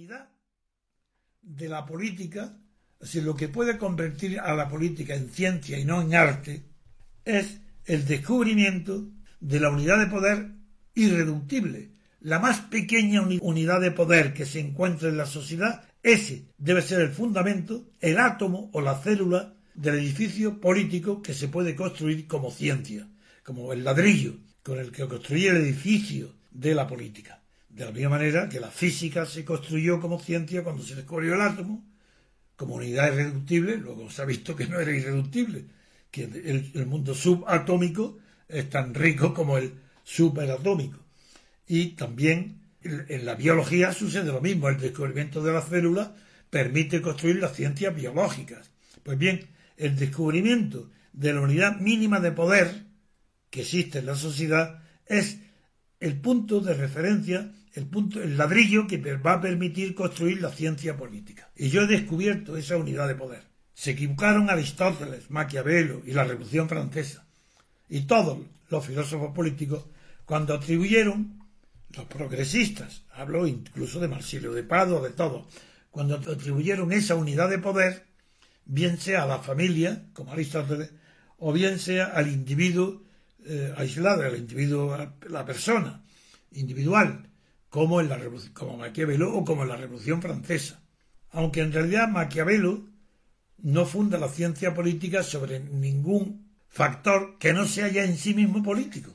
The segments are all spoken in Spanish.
unidad de la política, decir, lo que puede convertir a la política en ciencia y no en arte, es el descubrimiento de la unidad de poder irreductible. La más pequeña unidad de poder que se encuentra en la sociedad, ese debe ser el fundamento, el átomo o la célula del edificio político que se puede construir como ciencia, como el ladrillo con el que construye el edificio de la política. De la misma manera que la física se construyó como ciencia cuando se descubrió el átomo, como unidad irreductible, luego se ha visto que no era irreductible, que el, mundo subatómico es tan rico como el superatómico. Y también en la biología sucede lo mismo. El descubrimiento de las células permite construir las ciencias biológicas. Pues bien, el descubrimiento de la unidad mínima de poder que existe en la sociedad es el punto de referencia, el punto, el ladrillo que va a permitir construir la ciencia política. Y yo he descubierto esa unidad de poder. Se equivocaron Aristóteles, Maquiavelo y la Revolución Francesa y todos los filósofos políticos cuando atribuyeron, los progresistas, hablo incluso de Marsilio de Prado, de todos, cuando atribuyeron esa unidad de poder, bien sea a la familia, como Aristóteles, o bien sea al individuo eh, aislado, al individuo, la persona individual, como en la como Maquiavelo o como en la Revolución Francesa. Aunque en realidad Maquiavelo no funda la ciencia política sobre ningún factor que no sea ya en sí mismo político,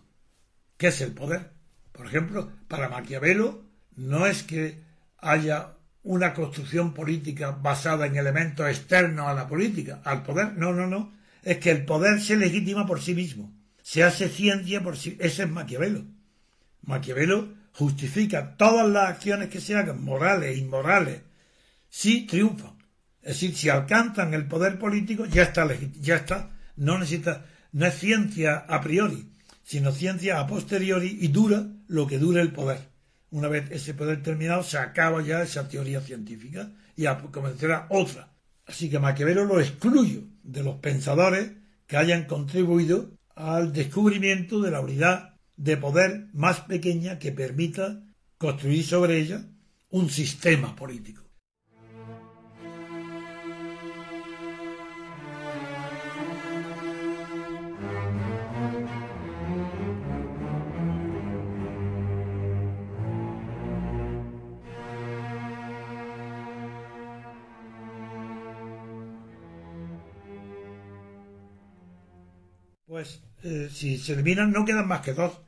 que es el poder. Por ejemplo, para Maquiavelo no es que haya una construcción política basada en elementos externos a la política, al poder, no, no, no, es que el poder se legitima por sí mismo, se hace ciencia por sí, ese es Maquiavelo. Maquiavelo justifica todas las acciones que se hagan, morales e inmorales, si triunfan. Es decir, si alcanzan el poder político, ya está, ya está, no necesita, no es ciencia a priori, sino ciencia a posteriori y dura lo que dure el poder. Una vez ese poder terminado, se acaba ya esa teoría científica y comenzará otra. Así que Maquiavelo lo excluyo de los pensadores que hayan contribuido al descubrimiento de la unidad de poder más pequeña que permita construir sobre ella un sistema político. pues eh, si se eliminan no quedan más que dos,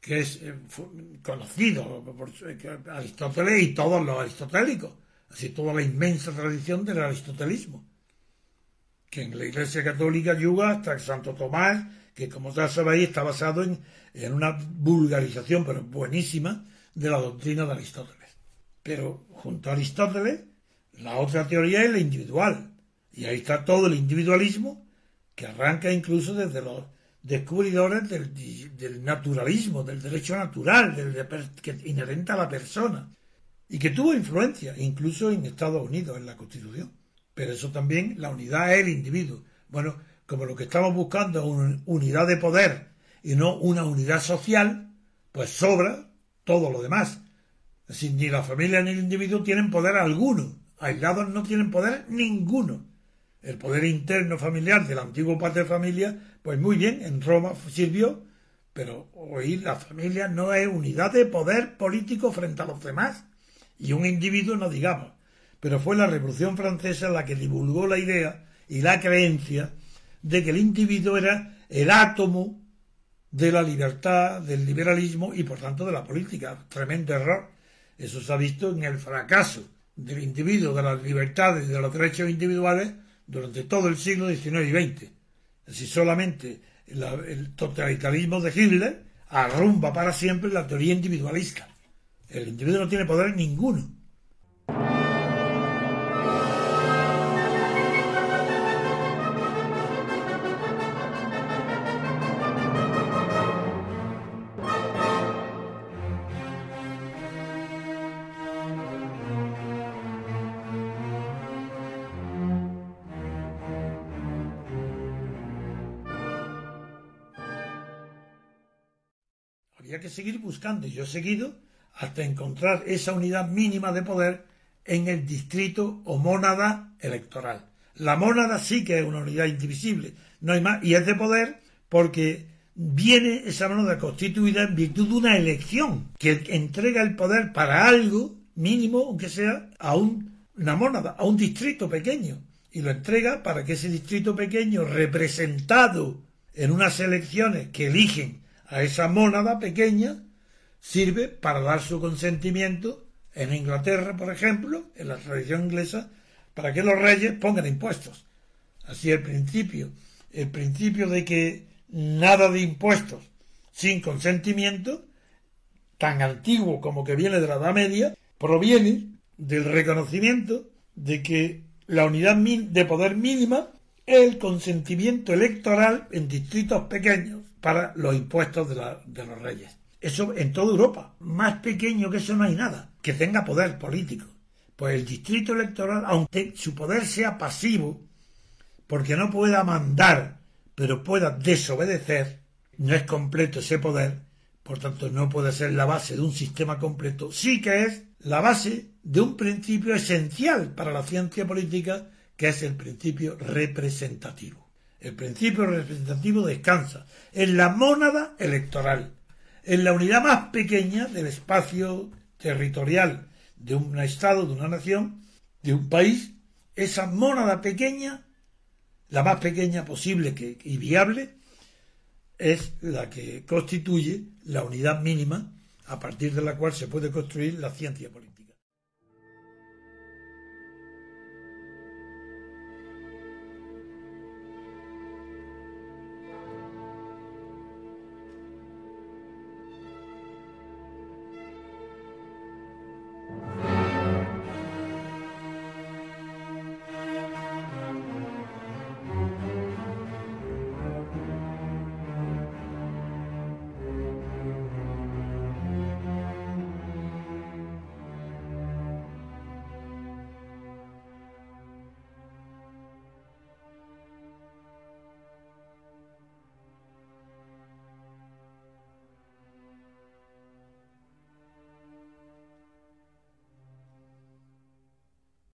que es eh, conocido por Aristóteles y todos los aristotélicos, así toda la inmensa tradición del aristotelismo, que en la Iglesia Católica yuga hasta Santo Tomás, que como ya sabéis está basado en, en una vulgarización, pero buenísima, de la doctrina de Aristóteles. Pero junto a Aristóteles, la otra teoría es la individual, y ahí está todo el individualismo que arranca incluso desde los descubridores del, naturalismo, del derecho natural, del, que inherente a la persona, y que tuvo influencia incluso en Estados Unidos, en la Constitución. Pero eso también, la unidad es el individuo. Bueno, como lo que estamos buscando es una unidad de poder y no una unidad social, pues sobra todo lo demás. Es ni la familia ni el individuo tienen poder alguno. Aislados no tienen poder ninguno el poder interno familiar del antiguo padre de familia, pues muy bien, en Roma sirvió, pero hoy la familia no es unidad de poder político frente a los demás, y un individuo no digamos. Pero fue la Revolución Francesa la que divulgó la idea y la creencia de que el individuo era el átomo de la libertad, del liberalismo y por tanto de la política. Tremendo error. Eso se ha visto en el fracaso del individuo, de las libertades y de los derechos individuales durante todo el siglo XIX y XX. Si solamente el totalitarismo de Hitler arrumba para siempre la teoría individualista. El individuo no tiene poder ninguno. Que seguir buscando, y yo he seguido hasta encontrar esa unidad mínima de poder en el distrito o mónada electoral. La mónada sí que es una unidad indivisible, no hay más, y es de poder porque viene esa mónada constituida en virtud de una elección que entrega el poder para algo mínimo, aunque sea, a una mónada, a un distrito pequeño, y lo entrega para que ese distrito pequeño, representado en unas elecciones que eligen a esa mónada pequeña, sirve para dar su consentimiento en Inglaterra, por ejemplo, en la tradición inglesa, para que los reyes pongan impuestos. Así el principio, el principio de que nada de impuestos sin consentimiento, tan antiguo como que viene de la Edad Media, proviene del reconocimiento de que la unidad de poder mínima el consentimiento electoral en distritos pequeños para los impuestos de, de los reyes. Eso en toda Europa. Más pequeño que eso no hay nada. Que tenga poder político. Pues el distrito electoral, aunque su poder sea pasivo, porque no pueda mandar, pero pueda desobedecer, no es completo ese poder, por tanto no puede ser la base de un sistema completo, sí que es la base de un principio esencial para la ciencia política, que es el principio representativo. El principio representativo descansa en la mónada electoral, en la unidad más pequeña del espacio territorial de un Estado, de una nación, de un país, esa mónada pequeña, la más pequeña posible que, y viable, es la que constituye la unidad mínima a partir de la cual se puede construir la ciencia política.